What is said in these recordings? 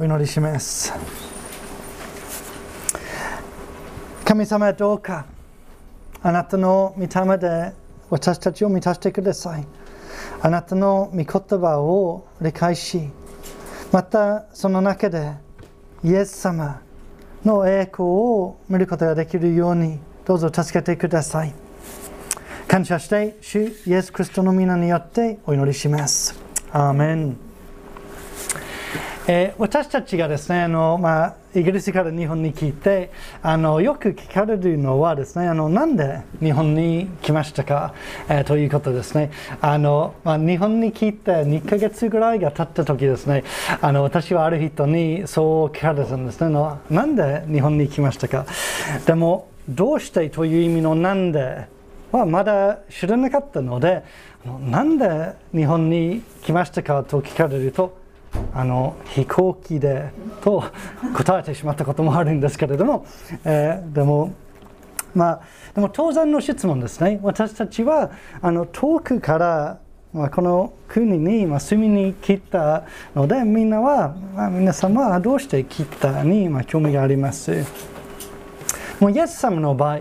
お祈りします。神様どうかあなたの御霊で私たちを満たしてください。あなたの御言葉を理解しまたその中でイエス様の栄光を見ることができるようにどうぞ助けてください。感謝して主イエス・クリストの皆によってお祈りします。アーメン、えー、私たちがですねあの、まあ、イギリスから日本に来てあのよく聞かれるのはですねあのなんで日本に来ましたか、えー、ということですね。あの、まあ、日本に来て2ヶ月ぐらいが経った時ですねあの私はある人にそう聞かれたんですね。のなんで日本に来ましたか。でもどうしてという意味のなんではまだ知らなかったのでなんで日本に来ましたかと聞かれるとあの飛行機でと答えてしまったこともあるんですけれども、えー、でもまあでも当然の質問ですね。私たちはあの遠くからまあ、この国に、まあ、住みに来たのでみんなは、まあ、皆様はどうして来たに、まあ、興味があります。もうイエス様の場合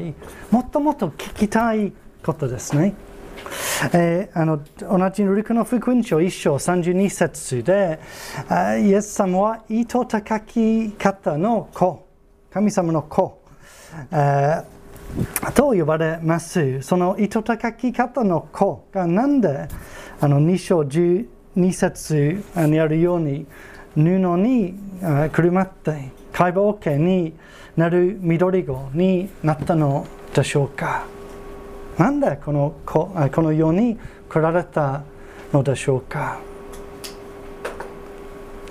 もっともっと聞きたいことですね。えー、あの同じルクの福音書1章32節でイエス様は糸高き方の子神様の子、えー、と呼ばれます。その糸高き方の子がなんであの2章12節にあるように布にくるまって解剖系になる緑子になったのでしょうか。なんでこのこの世に来られたのでしょうか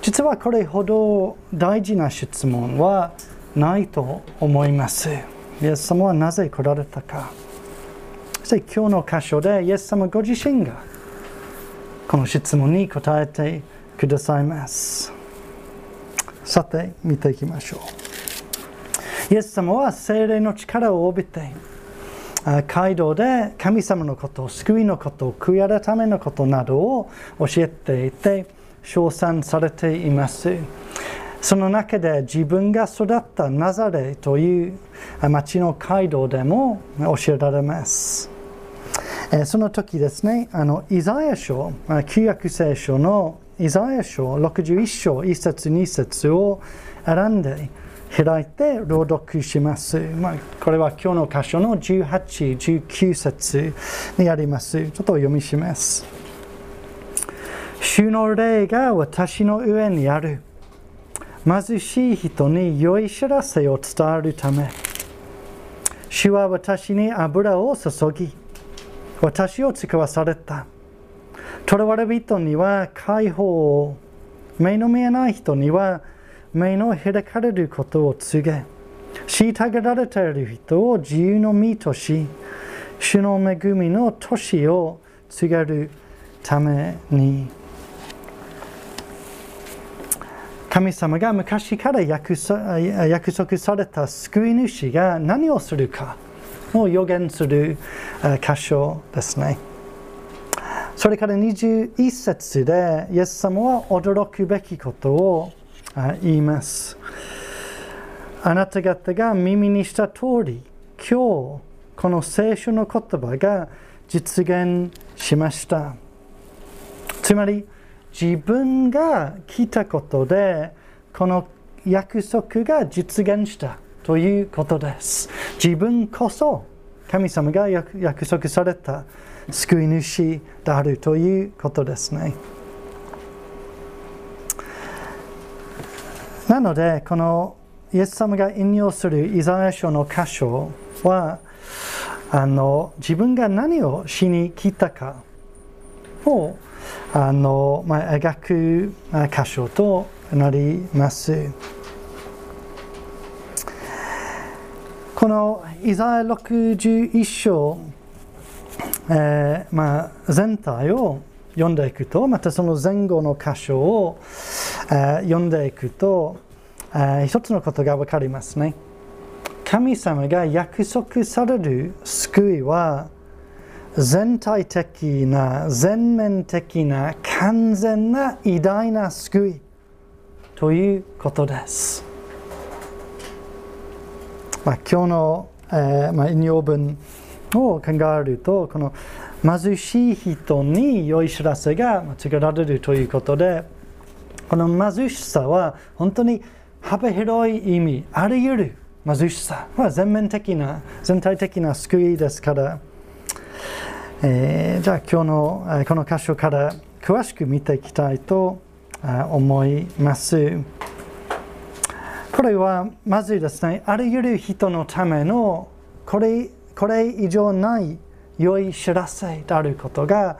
実はこれほど大事な質問はないと思います。イエス様はなぜ来られたか。そして今日の箇所でイエス様ご自身がこの質問に答えてくださいます。さて、見ていきましょう。イエス様は精霊の力を帯びて街道で神様のこと、救いのこと、悔い改めのことなどを教えていて、称賛されています。その中で自分が育ったナザレという町の街道でも教えられます。その時ですね、あのイザヤ書、旧約聖書のイザヤ書61章1節2節を選んで開いて朗読します。まあ、これは今日の箇所の18、19節にあります。ちょっと読みします。主の霊が私の上にある。貧しい人に良い知らせを伝えるため。主は私に油を注ぎ、私を使わされた。囚われ人には解放を、目の見えない人には目の開かれることを告げ、虐げられている人を自由の身とし、主の恵みの年を告げるために。神様が昔から約束された救い主が何をするかを予言する箇所ですね。それから21節で、イエス様は驚くべきことを言います。あなた方が耳にした通り、今日この聖書の言葉が実現しました。つまり自分が来たことでこの約束が実現したということです。自分こそ神様が約束された救い主であるということですね。なので、このイエス様が引用するイザヤ書の箇所は、あの自分が何をしに来たかをあの、まあ、描く箇所となります。このイザヤ61章、えーまあ、全体を読んでいくと、またその前後の箇所を、読んでいくと、一つのことが分かりますね。神様が約束される救いは全体的な全面的な完全な偉大な救いということです。まあ、今日の、えーまあ、引用文を考えるとこの貧しい人に良い知らせが告げられるということでこの貧しさは本当に幅広い意味あり得る貧しさは全面的な全体的な救いですから、えーじゃあ今日のこの箇所から詳しく見ていきたいと思います。これはまずですね、あらゆる人のためのこれこれ以上ない良い知らせであることが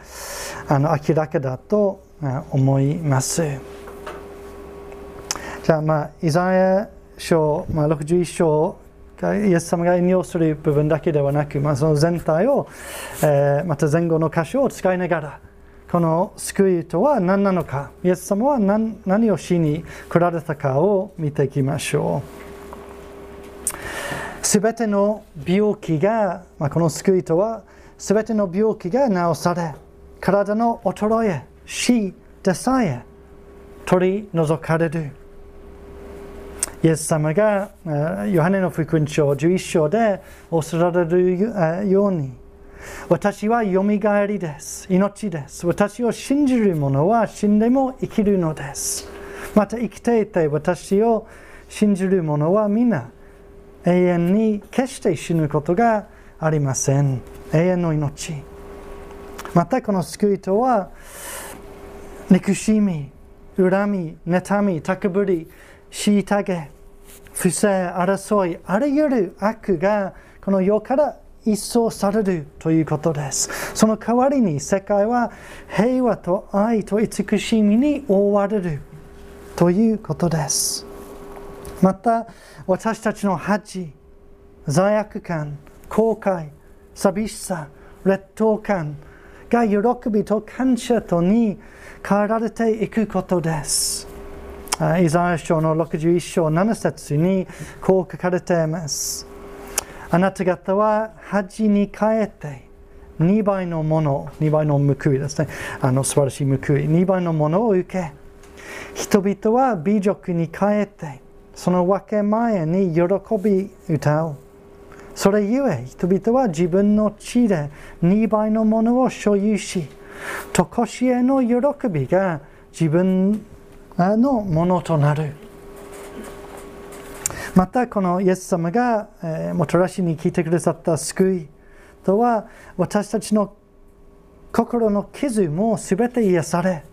あの明らかだと思います。じゃあ、まあ、イザヤ書、まあ、61章がイエス様が引用する部分だけではなく、まあ、その全体を、えーまた前後の箇所を使いながらこの救いとは何なのかイエス様は何何をしに来られたかを見ていきましょうすべての病気が、まあ、この救いとはすべての病気が治され体の衰え死でさえ取り除かれるイエス様がヨハネの福音書11章でおっしゃられるように私はよみがえりです。命です。私を信じる者は死んでも生きるのです。また生きていて私を信じる者は皆永遠に決して死ぬことがありません。永遠の命。またこの救いとは憎しみ、恨み、妬み、高ぶり、虐げ、不正、争い、あらゆる悪がこの世から一掃されるということです。その代わりに世界は平和と愛と慈しみに覆われるということです。また私たちの恥、罪悪感、後悔、寂しさ、劣等感が喜びと感謝とに変えられていくことです。イザヤ書の61章7節にこう書かれています。あなた方は恥に変えて2倍のもの、2倍の報いですね。あの素晴らしい報い、2倍のものを受け、人々は美辱に変えて、その分け前に喜び歌う。それゆえ人々は自分の地で2倍のものを所有し、とこしえの喜びが自分のものとなる。またこのイエス様が、えーもたらしに聞いてくださった救いとは私たちの心の傷もすべて癒され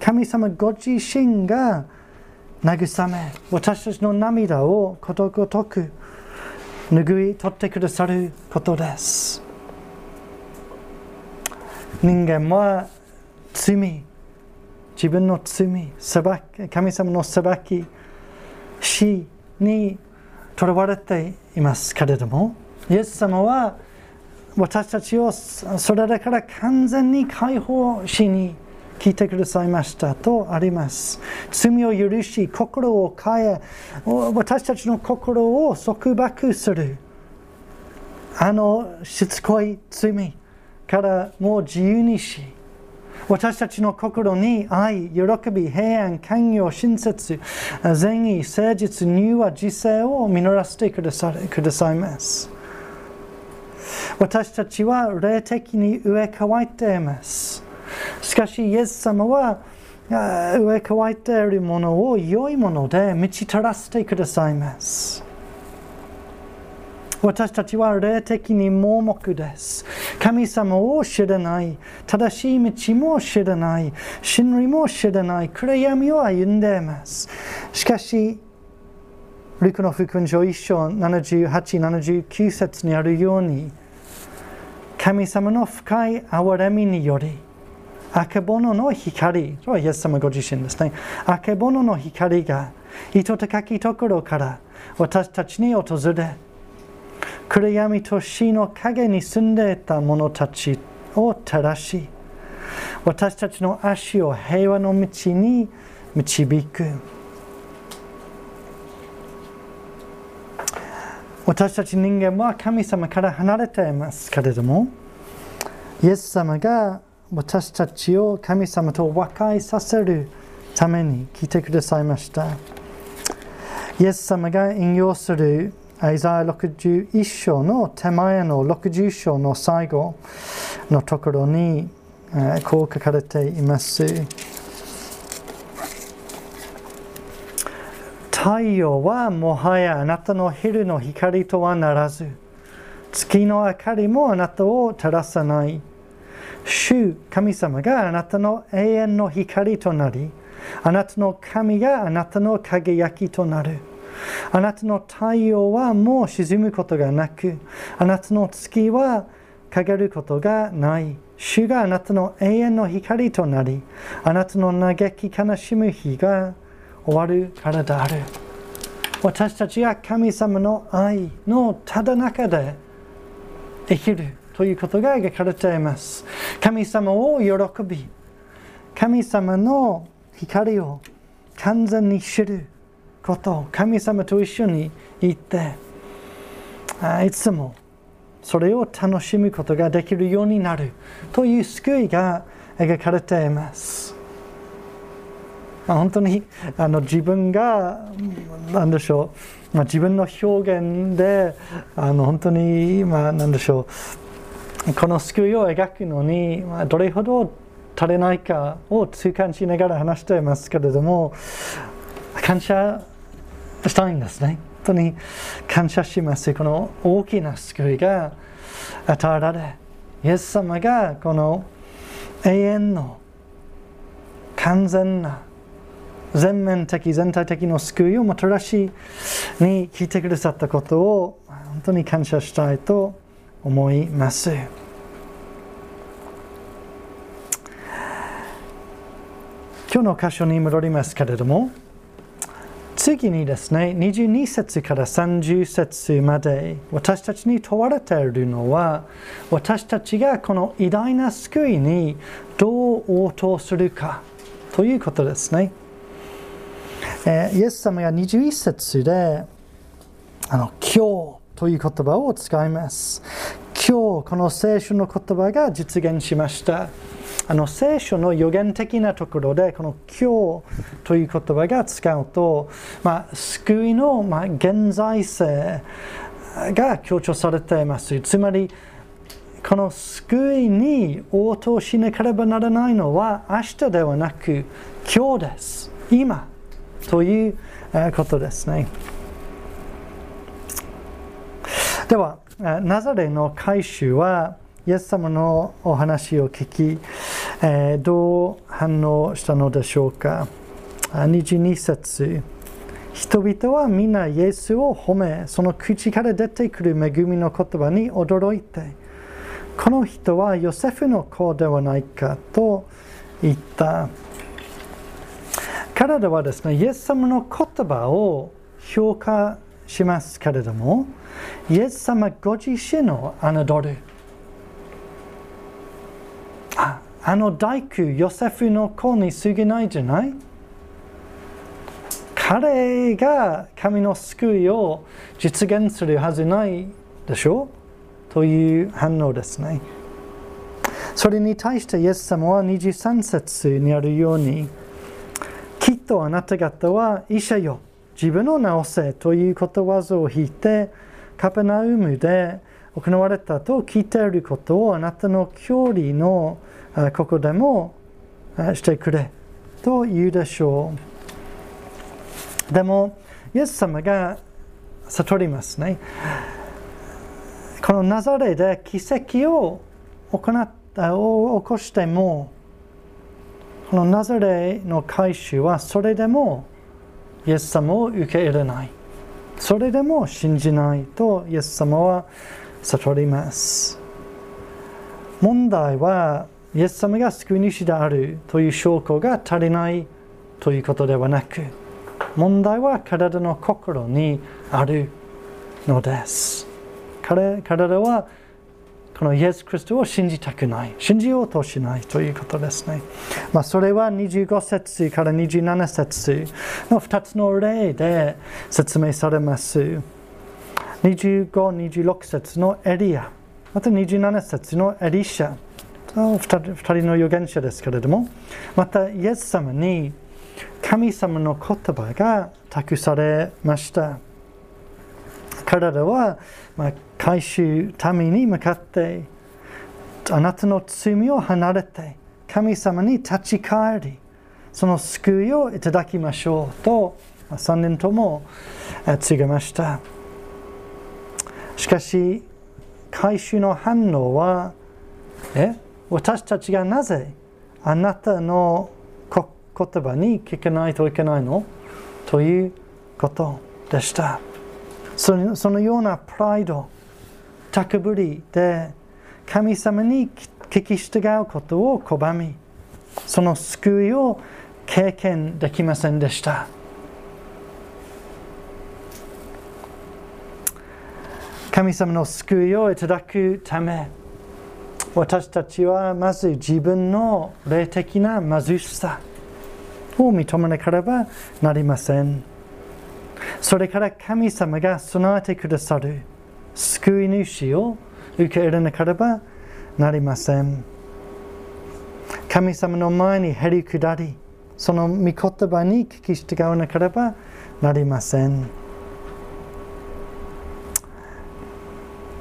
神様ご自身が慰め私たちの涙をことごとく拭い取ってくださることです人間は罪自分の罪神様の裁き死にとらわれていますけれどもイエス様は私たちをそれらから完全に解放しに来てくださいましたとあります。罪を許し心を変え私たちの心を束縛するあのしつこい罪からもう自由にし私たちの心に愛、喜び、平安、寛容、親切、善意、誠実、柔和、自制を実らせてくださくださいます。私たちは霊的に植え替えています。しかし、イエス様は植え替えているものを良いもので満ち足らせてくださいます。私たちは霊的に盲目です。神様を知らない、正しい道も知らない、真理も知らない、暗闇を歩んでいます。しかし、ルクの福音書1章78、79節にあるように、神様の深い憐れみにより、あけぼのの光、それはイエス様ご自身ですね。あけぼのの光が、糸高きところから私たちに訪れ、暗闇と死の影に住んでいた者たちを照らし、私たちの足を平和の道に導く。私たち人間は神様から離れていますけれども、イエス様が私たちを神様と和解させるために来てくださいましたイエス様が引用するイザヤ61章の手前の60章の最後のところにえこう書かれています太陽はもはやあなたの昼の光とはならず月の明かりもあなたを照らさない主神様があなたの永遠の光となりあなたの神があなたの輝きとなるあなたの太陽はもう沈むことがなくあなたの月は陰ることがない。主があなたの永遠の光となりあなたの嘆き悲しむ日が終わるからである。私たちが神様の愛のただ中で生きるということが描かれています。神様を喜び神様の光を完全に知る。こと神様と一緒にいていつもそれを楽しむことができるようになるという救いが描かれています。本当にあの自分が何でしょう、まあ、自分の表現であの本当に、まあ、何でしょうこの救いを描くのに、まあ、どれほど足りないかを痛感しながら話していますけれども感謝したいんですね本当に感謝しますこの大きな救いが与えられイエス様がこの永遠の完全な全面的全体的な救いをもたらしに聞いてくださったことを本当に感謝したいと思います。今日の箇所に戻りますけれども次にですね22節から30節まで私たちに問われているのは私たちがこの偉大な救いにどう応答するかということですね。えー、イエス様が21節であの今日という言葉を使います。今日この聖書の言葉が実現しました。あの聖書の予言的なところでこの今日という言葉が使うと、まあ、救いの、まあ、現在性が強調されています。つまりこの救いに応答しなければならないのは明日ではなく今日です。今。ということですね。では、ナザレの改宗は、イエス様のお話を聞き、えー、どう反応したのでしょうか。22節人々は皆イエスを褒め、その口から出てくる恵みの言葉に驚いて、この人はヨセフの子ではないかと言った。彼らはですね、イエス様の言葉を評価しますけれども、イエス様ご自身を侮る。あの大工ヨセフの子に過ぎないじゃない？彼が神の救いを実現するはずないでしょ？うという反応ですね。それに対してイエス様は23節にあるようにきっとあなた方は医者よ自分を治せということわざを引いてカペナウムで行われたと聞いていることをあなたの距離のここでもしてくれと言うでしょうでもイエス様が悟りますねこのナザレで奇跡を行ったを起こしてもこのナザレの回収はそれでもイエス様を受け入れない。それでも信じないとイエス様は悟ります。問題はイエス様が救い主であるという証拠が足りないということではなく問題は体の心にあるのです。彼らはこのイエス・キリストを信じたくない、信じようとしないということですね。まあ、それは25節から27節の2つの例で説明されます。25、26節のエリア、また27節のエリシャ、2人の預言者ですけれども、またイエス様に神様の言葉が託されました。彼らは、まあ、回収ために向かってあなたの罪を離れて神様に立ち返りその救いをいただきましょうと3人とも告げました。しかし回収の反応はえ？私たちがなぜあなたの言葉に聞かないといけないの？ということでした。そのそのようなプライド高ぶりで神様に聞き従うことを拒みその救いを経験できませんでした。神様の救いをいただくため私たちはまず自分の霊的な貧しさを認めなければなりませんそれから神様が備えてくださる救い主を受け入れなければなりません神様の前にへり下りその御言葉に聞き従わなければなりません。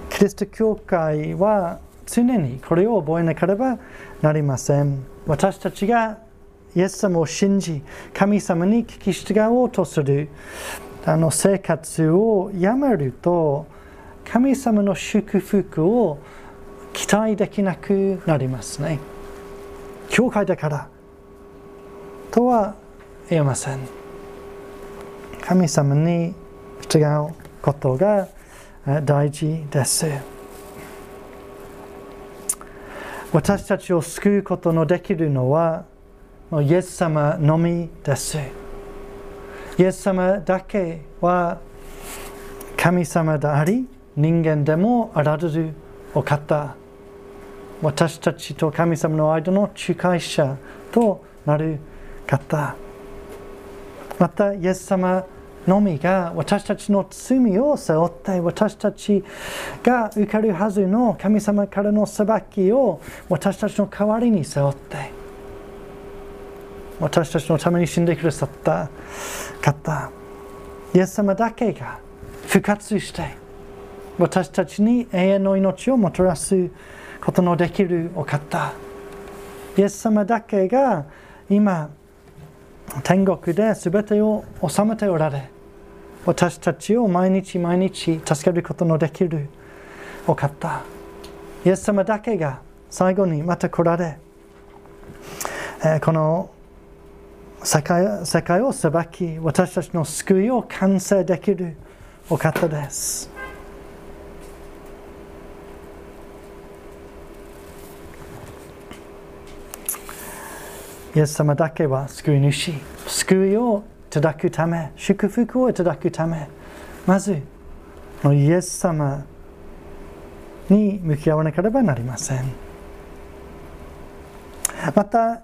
キリスト教会は常にこれを覚えなければなりません。私たちがイエス様を信じ、神様に聞き従おうとするあの生活をやめると、神様の祝福を期待できなくなりますね。教会だからとは言えません。神様に従うことが大事です。私たちを救うことのできるのはイエス様のみです。イエス様だけは神様であり人間でもあられるお方私たちと神様の間の仲介者となる方またイエス様のみが私たちの罪を背負って私たちが受けるはずの神様からの裁きを私たちの代わりに背負って私たちのために死んでくださった方イエス様だけが復活して私たちに永遠の命をもたらすことのできるお方イエス様だけが今天国で全てを治めておられ私たちを毎日毎日助けることのできるお方。イエス様だけが最後にまた来られ、えこの世界世界を裁き私たちの救いを完成できるお方です。イエス様だけは救い主救いをだくため、祝福をいただくため、まず、イエス様に向き合わなければなりません。また、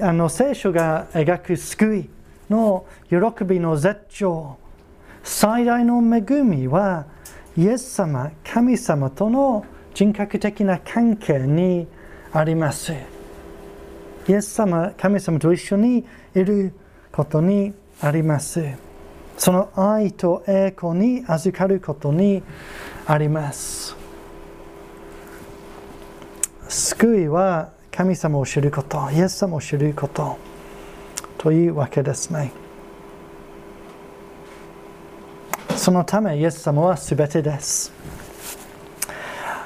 あの聖書が描く救いの喜びの絶頂、最大の恵みは、イエス様、神様との人格的な関係にあります。イエス様、神様と一緒にいることにあります。その愛と栄光に預かることにあります。救いは神様を知ること、イエス様を知ることというわけですね。そのためイエス様は全てです。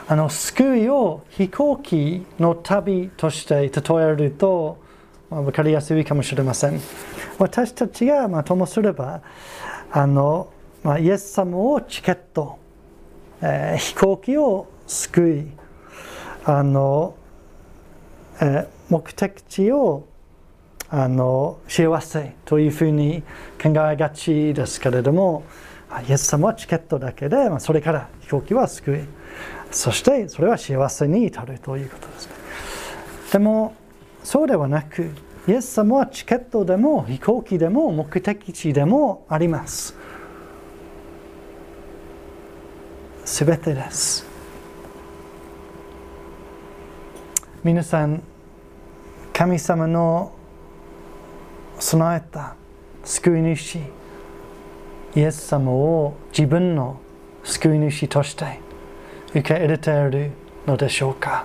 あの救いを飛行機の旅として例えると、分かりやすいかもしれません。私たちが、まあ、ともすればあの、まあ、イエス様をチケット、えー、飛行機を救いあの、えー、目的地をあの幸せというふうに考えがちですけれどもイエス様はチケットだけで、まあ、それから飛行機は救いそしてそれは幸せに至るということです。でもそうではなく、イエス様はチケットでも飛行機でも目的地でもあります。すべてです。皆さん、神様の備えた救い主イエス様を自分の救い主として受け入れているのでしょうか？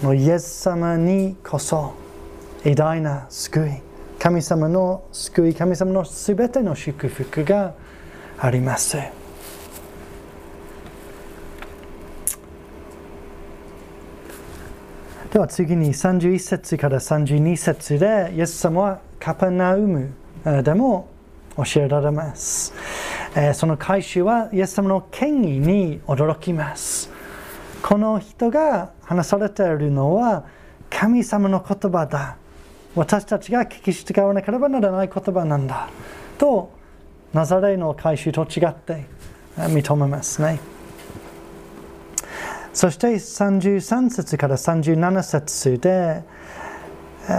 このイエス様にこそ偉大な救い神様の救い神様のすべての祝福があります。では次に31節から32節でイエス様はカパナウムでも教えられます。その回収はイエス様の権威に驚きます。この人が話されているのは神様の言葉だ。私たちが聞き従わなければならない言葉なんだ。と、ナザレの回収と違って認めますね。そして33節から37節で、え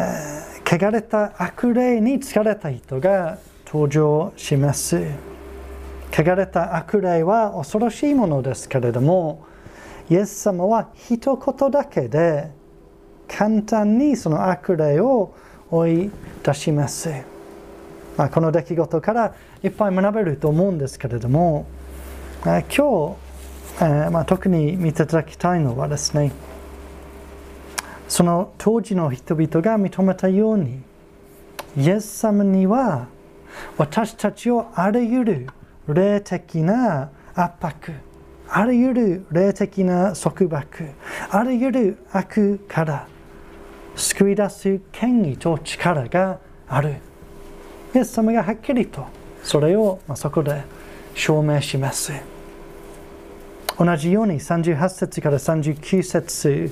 ー、汚れた悪霊に疲れた人が登場します。汚れた悪霊は恐ろしいものですけれども、イエス様は一言だけで簡単にその悪霊を追い出します。まあ、この出来事からいっぱい学べると思うんですけれども、今日え、まあ、特に見ていただきたいのはですねその当時の人々が認めたようにイエス様には私たちをあらゆる霊的な圧迫あらゆる霊的な束縛あらゆる悪から救い出す権威と力があるイエス様がはっきりとそれを、そこで証明します。同じように38節から39節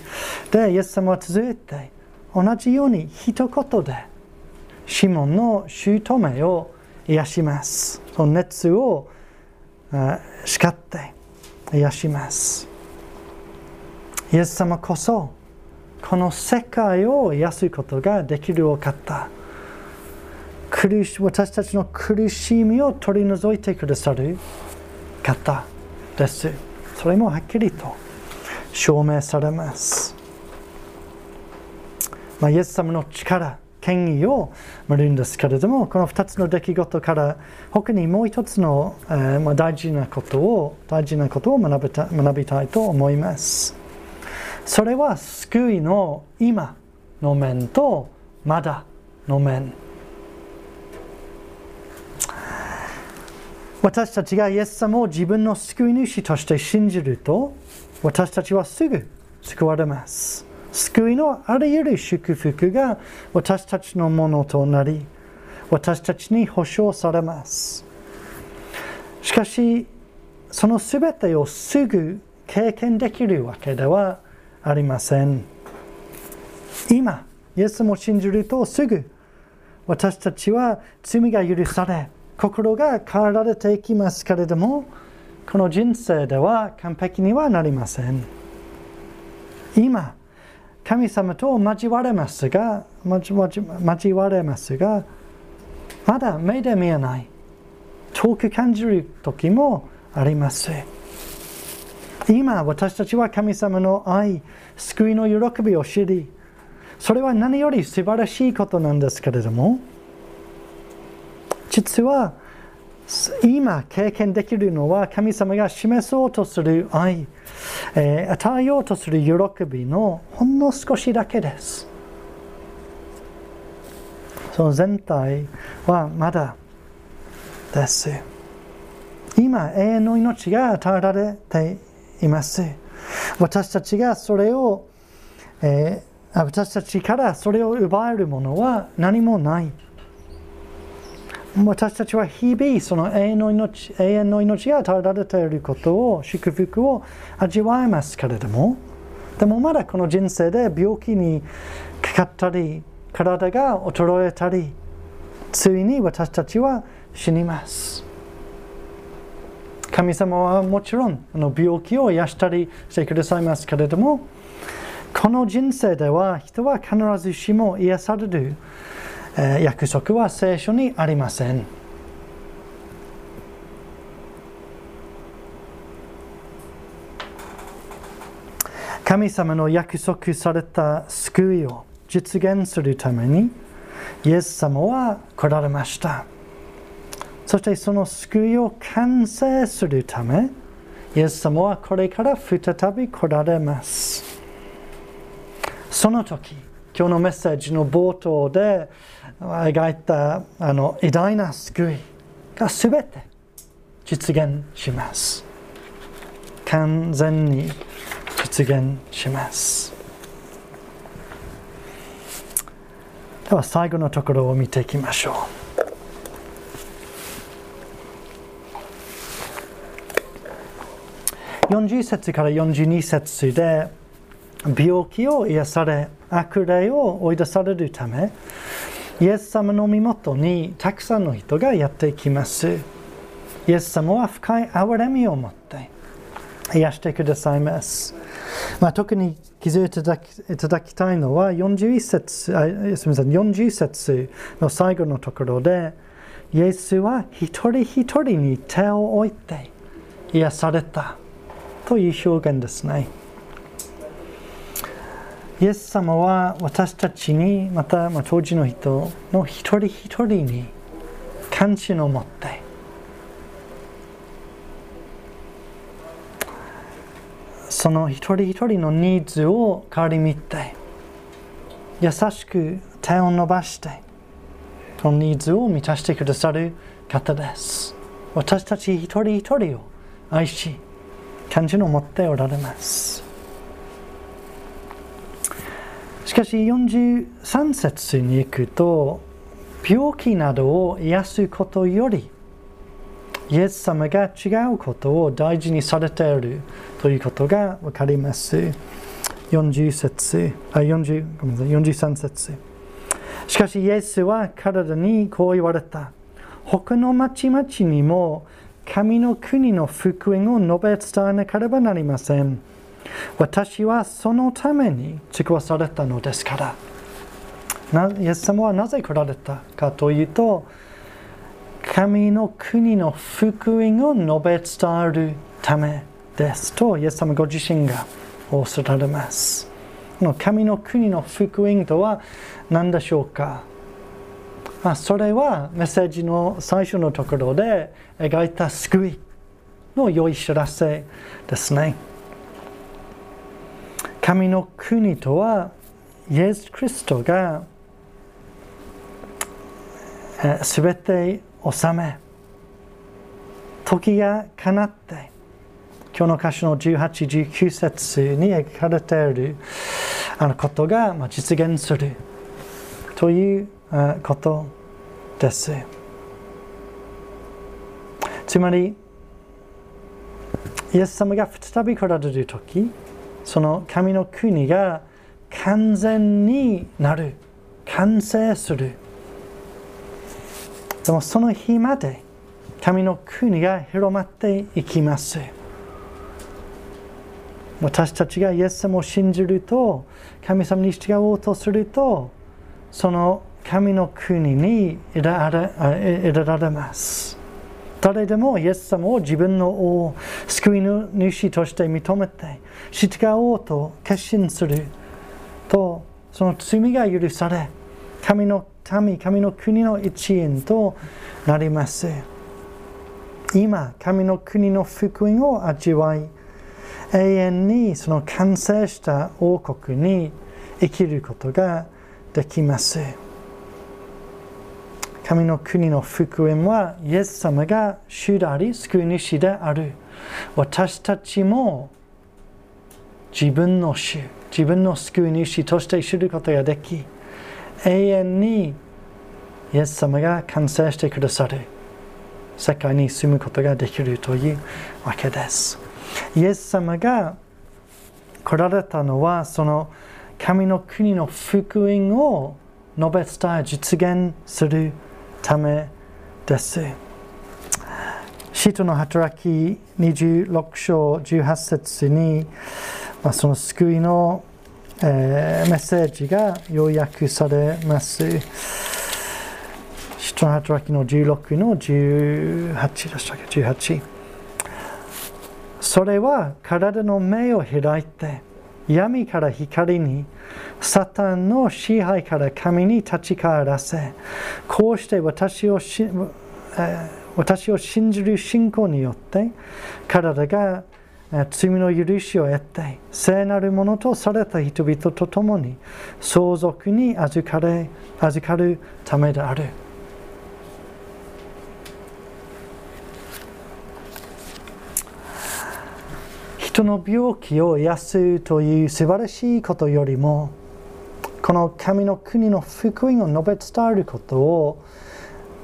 でイエス様は続いて同じように一言でシモンの姑を癒します。その熱を叱って癒します。イエス様こそこの世界を癒すことができるお方。苦し私たちの苦しみを取り除いてくださる方です。それもはっきりと証明されます。まあ、イエス様の力、権威を見るんですけれども、この2つの出来事から他にもう一つの、えー、まあ、大事なことを大事なことを学びた学びたいと思います。それは救いの今の面とまだの面。私たちがイエス様を自分の救い主として信じると、私たちはすぐ救われます。救いのあらゆる祝福が私たちのものとなり、私たちに保証されます。しかし、そのすべてをすぐ経験できるわけではありません。今、イエスも信じるとすぐ私たちは罪が許され、心が変わられていきますけれどもこの人生では完璧にはなりません今神様と交われますが交われますがまだ目で見えない遠く感じる時もあります。今私たちは神様の愛救いの喜びを知りそれは何より素晴らしいことなんですけれども実は今経験できるのは神様が示そうとする愛、えー、与えようとする喜びのほんの少しだけです。その全体はまだです。今、永遠の命が与えられています。私たちがそれを、えー、私たちからそれを奪えるものは何もない。私たちは日々その永遠の命永遠の命が与えられていることを祝福を味わえますけれどもでもまだこの人生で病気にかかったり体が衰えたりついに私たちは死にます。神様はもちろんあの病気を癒したりしてくださいますけれどもこの人生では人は必ずしも癒される。え約束は聖書にありません。神様の約束された救いを実現するためにイエス様は来られましたそしてその救いを完成するためイエス様はこれから再び来られますその時今日のメッセージの冒頭で描いたあの偉大な救いが全て実現します。完全に実現します。では最後のところを見ていきましょう。40節から42節で病気を癒され悪霊を追い出されるためイエス様の身元にたくさんの人がやってきますイエス様は深い憐れみを持って癒してくださいます。まあ、特に気づいていただきたいのは41節あすみません40節の最後のところでイエスは一人一人に手を置いて癒されたという表現ですね。イエス様は私たちにまた、ま、当時の人の一人一人に関心を持ってその一人一人のニーズを顧みて優しく手を伸ばしてそのニーズを満たしてくださる方です。私たち一人一人を愛し感じの持っておられます。しかし43節に行くと病気などを癒すことよりイエス様が違うことを大事にされているということが分かります。40節あ40ごめんなさい43節しかしイエスは体にこう言われた。他の町々にも神の国の福音を述べ伝えなければなりません。私はそのために作わされたのですから。イエス様はなぜ来られたかというと、神の国の福音を述べ伝えるためですと、イエス様ご自身がおっしゃられます。神の国の福音とは何でしょうか、それはメッセージの最初のところで描いた救いの良い知らせですね。神の国とはイエス・キリストがすべて収め時がかなって今日の歌詞の18、19節に描かれているあのことが実現するということです。つまり、イエス様が再び来られる時その神の国が完全になる完成するでもその日まで神の国が広まっていきます。私たちがイエス様を信じると、神様に従おうとすると、その神の国に入れられます。誰でもイエス様を自分の王、救い主として認めて、従おうと決心すると、その罪が許され、神の民、神の国の一員となります。今、神の国の福音を味わい、永遠にその完成した王国に生きることができます。神の国の福音は、イエス様が主であり、救い主である。私たちも自分の主、自分の救い主として知ることができ、永遠にイエス様が完成してくださる世界に住むことができるというわけです。イエス様が来られたのはその神の国の福音を述べ伝え実現するためです。使徒の働き26章18節に、まあ、その救いのえー、メッセージが要約されます。使徒の働きの16の18でしたっけ ?18。それは体の目を開いて闇から光にサタンの支配から神に立ち返らせこうして私をし、え、私を信じる信仰によって体が罪の許しを得て聖なるものとされた人々と共に相続に預かれ預かるためである。人の病気を癒すという素晴らしいことよりもこの神の国の福音を述べ伝えることを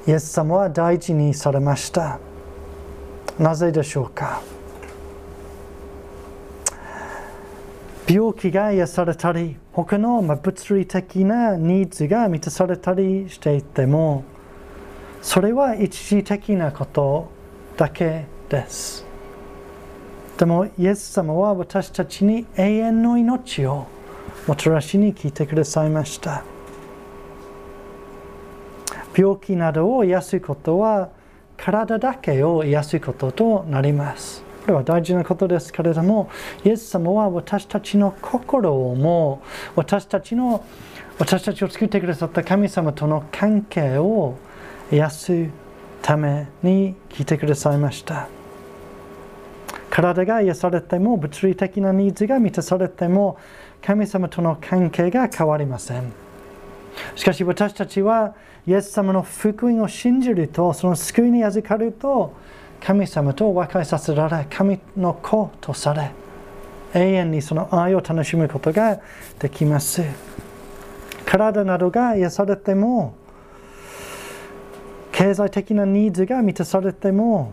イエス様は大事にされました。なぜでしょうか？病気が癒されたり他の物理的なニーズが満たされたりしていてもそれは一時的なことだけです。でも、イエス様は私たちに永遠の命をもたらしに来てくださいました。病気などを癒すことは体だけを癒すこととなります。これは大事なことですけれども、イエス様は私たちの心をも私たちの私たちを作ってくださった神様との関係を癒すために来てくださいました。体が癒されても物理的なニーズが満たされても神様との関係が変わりません。しかし私たちはイエス様の福音を信じるとその救いに預かると神様と和解させられ神の子とされ永遠にその愛を楽しむことができます。体などが癒されても経済的なニーズが満たされても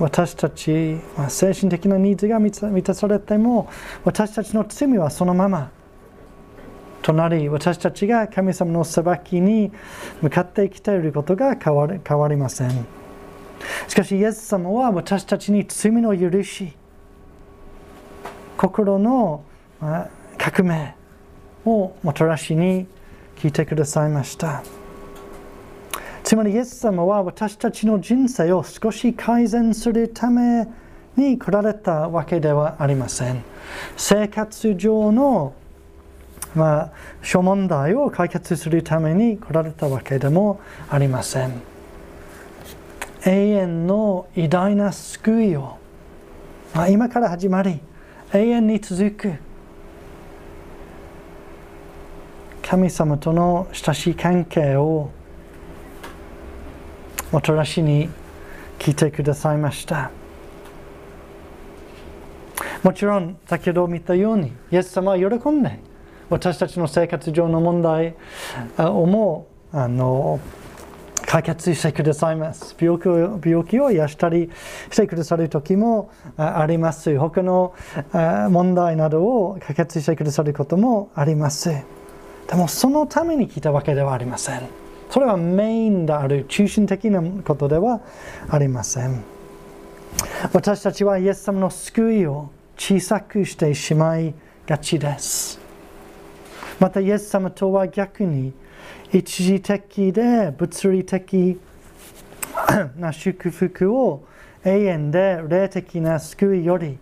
私たち、まあ、精神的なニーズが満たされても私たちの罪はそのままとなり私たちが神様の裁きに向かって生きていることが変わ変わりませんしかしイエス様は私たちに罪の許し心の革命をもたらしに聞いてくださいました。つまりイエス様は私たちの人生を少し改善するために来られたわけではありません。生活上のまあ、諸問題を解決するために来られたわけでもありません。永遠の偉大な救いを、まあ、今から始まり永遠に続く神様との親しい関係をもたらしに聞いてくださいました。もちろん先ほど見たようにイエス様は喜んで私たちの生活上の問題をもあの解決してくださいます。病気を病気を癒したりしてくださる時もあります。他の問題などを解決してくださることもあります。でもそのために来たわけではありません。それはメインである中心的なことではありません。私たちはイエス様の救いを小さくしてしまいがちです。またイエス様とは逆に一時的で物理的 な祝福を永遠で霊的な救いより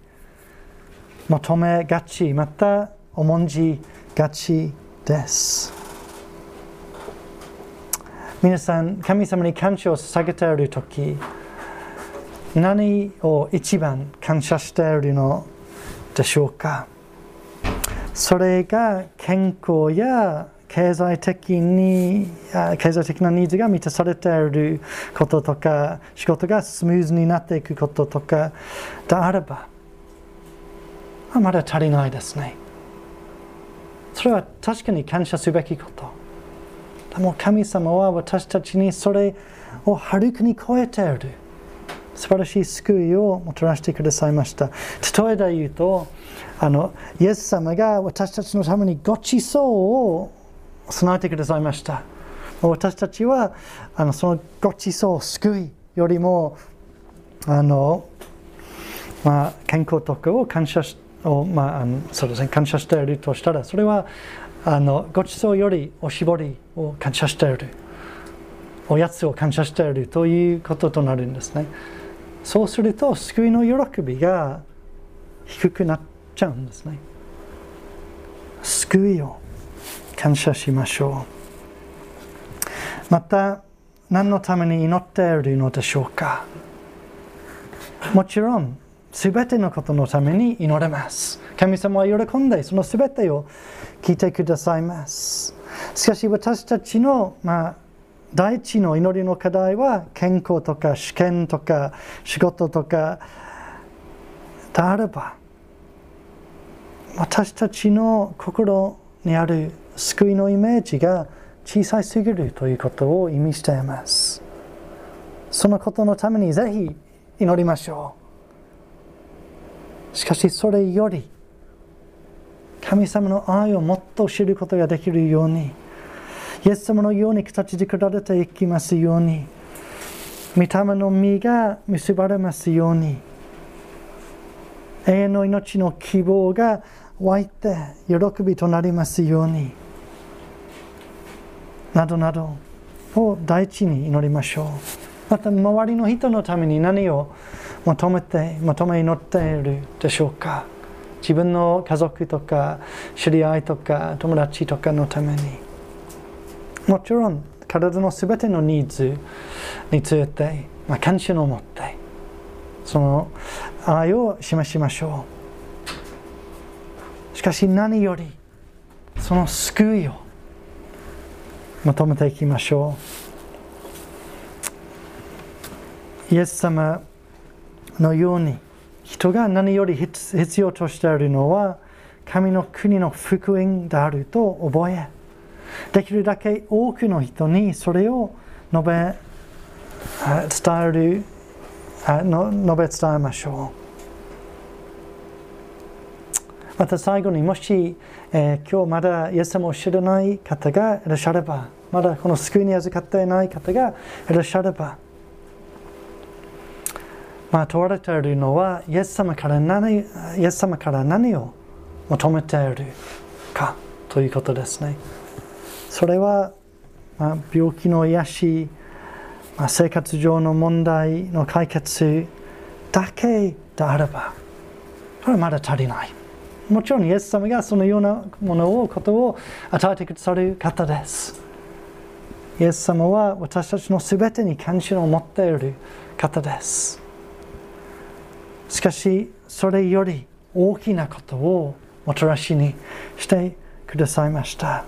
求めがちまた重んじがちです。皆さん、神様に感謝を捧げているとき、何を一番感謝しているのでしょうか？それが健康や経済的に経済的なニーズが満たされていることとか仕事がスムーズになっていくこととかであればまだ足りないですね。それは確かに感謝すべきこと。でも神様は私たちにそれをはるかに超えている。素晴らしい救いをもたらしてくださいました。例えで言うとあのイエス様が私たちのためにごちそうを備えてくださいました。私たちはあのそのごちそう救いよりもあの、まあ、健康とかを感謝しを、まあ、あのそうですね、感謝しているとしたらそれはあのごちそうよりおしぼりを感謝している。おやつを感謝しているということとなるんですね。そうすると救いの喜びが低くなっちゃうんですね。救いを感謝しましょう。また何のために祈っているのでしょうか。もちろんすべてのことのために祈れます。神様は喜んでそのすべてを聞いてくださいます。しかし私たちの、まあ、第一の祈りの課題は健康とか試験とか仕事とかであれば私たちの心にある救いのイメージが小さすぎるということを意味しています。そのことのためにぜひ祈りましょう。しかしそれより神様の愛をもっと知ることができるようにイエス様のように形作られていきますように御霊の実が結ばれますように永遠の命の希望が湧いて喜びとなりますようになどなどを第一に祈りましょう。また周りの人のために何を求めて求め祈っているでしょうか。自分の家族とか知り合いとか友達とかのために。もちろん体のすべてのニーズについて、まあ、関心を持ってその愛を示しましょう。しかし何よりその救いを求めていきましょう。イエス様のように人が何より必要としているのは神の国の福音であると覚えできるだけ多くの人にそれを述べ伝える述べ伝えましょう。また最後にもし、えー、今日まだイエス様を知らない方がいらっしゃればまだこの救いに預かっていない方がいらっしゃればまあ問われているのはイエス様から何イエス様から何を求めているかということですね。それは、まあ、病気の癒し、まあ、生活上の問題の解決だけであればこれはまだ足りない。もちろんイエス様がそのようなものをことを与えてくださる方です。イエス様は私たちの全てに関心を持っている方です。しかしそれより大きなことをもたらしにしてくださいました。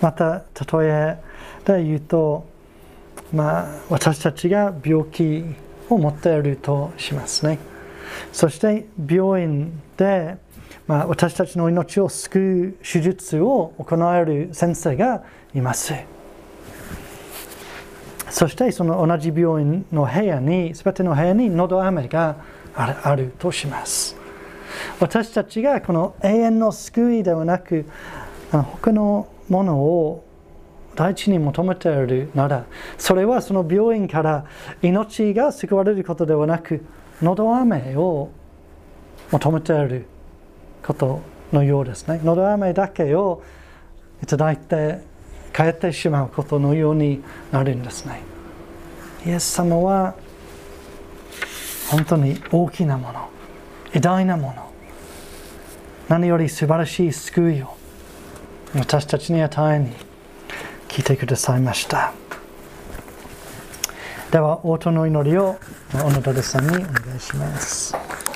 また例えで言うと、まあ、私たちが病気を持っているとしますね。そして病院で、まあ、私たちの命を救う手術を行える先生がいます。そしてその同じ病院の部屋に全ての部屋に喉飴があるとします。私たちがこの永遠の救いではなく他のものを第一に求めているならそれはその病院から命が救われることではなく喉飴を求めていることのようですね。喉飴だけをいただいて帰ってしまうことのようになるんですね。イエス様は本当に大きなもの偉大なもの何より素晴らしい救いを私たちに与えに聞いてくださいました。では応答の祈りを小野田さんにお願いします。